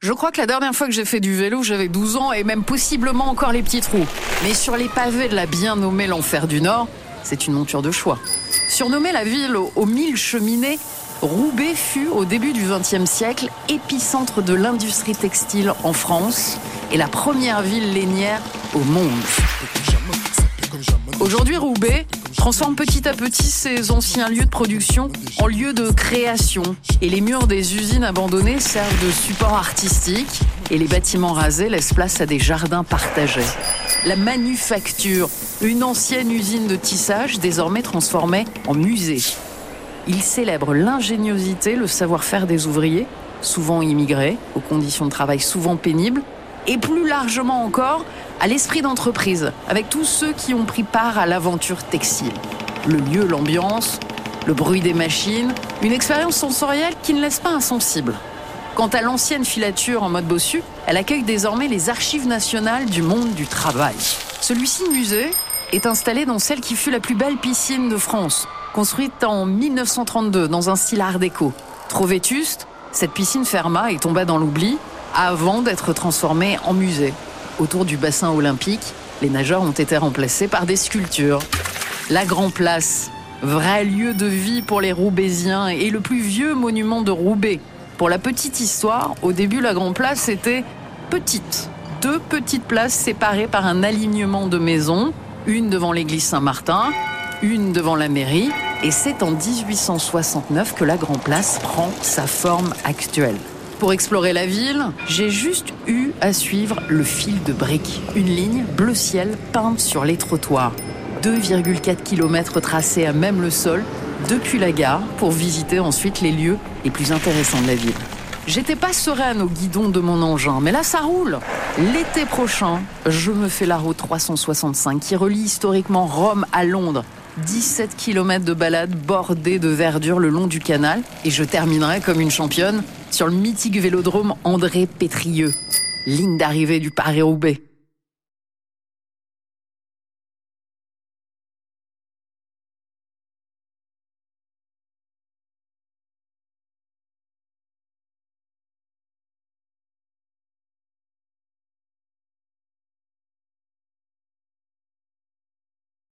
Je crois que la dernière fois que j'ai fait du vélo, j'avais 12 ans et même possiblement encore les petits trous. Mais sur les pavés de la bien nommée l'Enfer du Nord, c'est une monture de choix. Surnommée la ville aux mille cheminées, Roubaix fut au début du XXe siècle épicentre de l'industrie textile en France et la première ville lainière au monde. Aujourd'hui, Roubaix transforme petit à petit ses anciens lieux de production en lieux de création. Et les murs des usines abandonnées servent de support artistique et les bâtiments rasés laissent place à des jardins partagés. La manufacture, une ancienne usine de tissage désormais transformée en musée. Il célèbre l'ingéniosité, le savoir-faire des ouvriers, souvent immigrés, aux conditions de travail souvent pénibles, et plus largement encore à l'esprit d'entreprise, avec tous ceux qui ont pris part à l'aventure textile. Le lieu, l'ambiance, le bruit des machines, une expérience sensorielle qui ne laisse pas insensible. Quant à l'ancienne filature en mode bossu, elle accueille désormais les archives nationales du monde du travail. Celui-ci musée est installé dans celle qui fut la plus belle piscine de France, construite en 1932 dans un style art déco. Trop vétuste, cette piscine ferma et tomba dans l'oubli avant d'être transformée en musée. Autour du bassin olympique, les nageurs ont été remplacés par des sculptures. La Grand Place, vrai lieu de vie pour les Roubaisiens et le plus vieux monument de Roubaix. Pour la petite histoire, au début, la Grand Place était petite. Deux petites places séparées par un alignement de maisons, une devant l'église Saint-Martin, une devant la mairie, et c'est en 1869 que la Grand Place prend sa forme actuelle. Pour explorer la ville, j'ai juste eu à suivre le fil de briques, une ligne bleu ciel peinte sur les trottoirs. 2,4 km tracés à même le sol depuis la gare pour visiter ensuite les lieux les plus intéressants de la ville. J'étais pas sereine au guidon de mon engin, mais là ça roule. L'été prochain, je me fais la route 365 qui relie historiquement Rome à Londres. 17 km de balade bordée de verdure le long du canal et je terminerai comme une championne sur le mythique vélodrome André Pétrieux, ligne d'arrivée du Paris-Roubaix.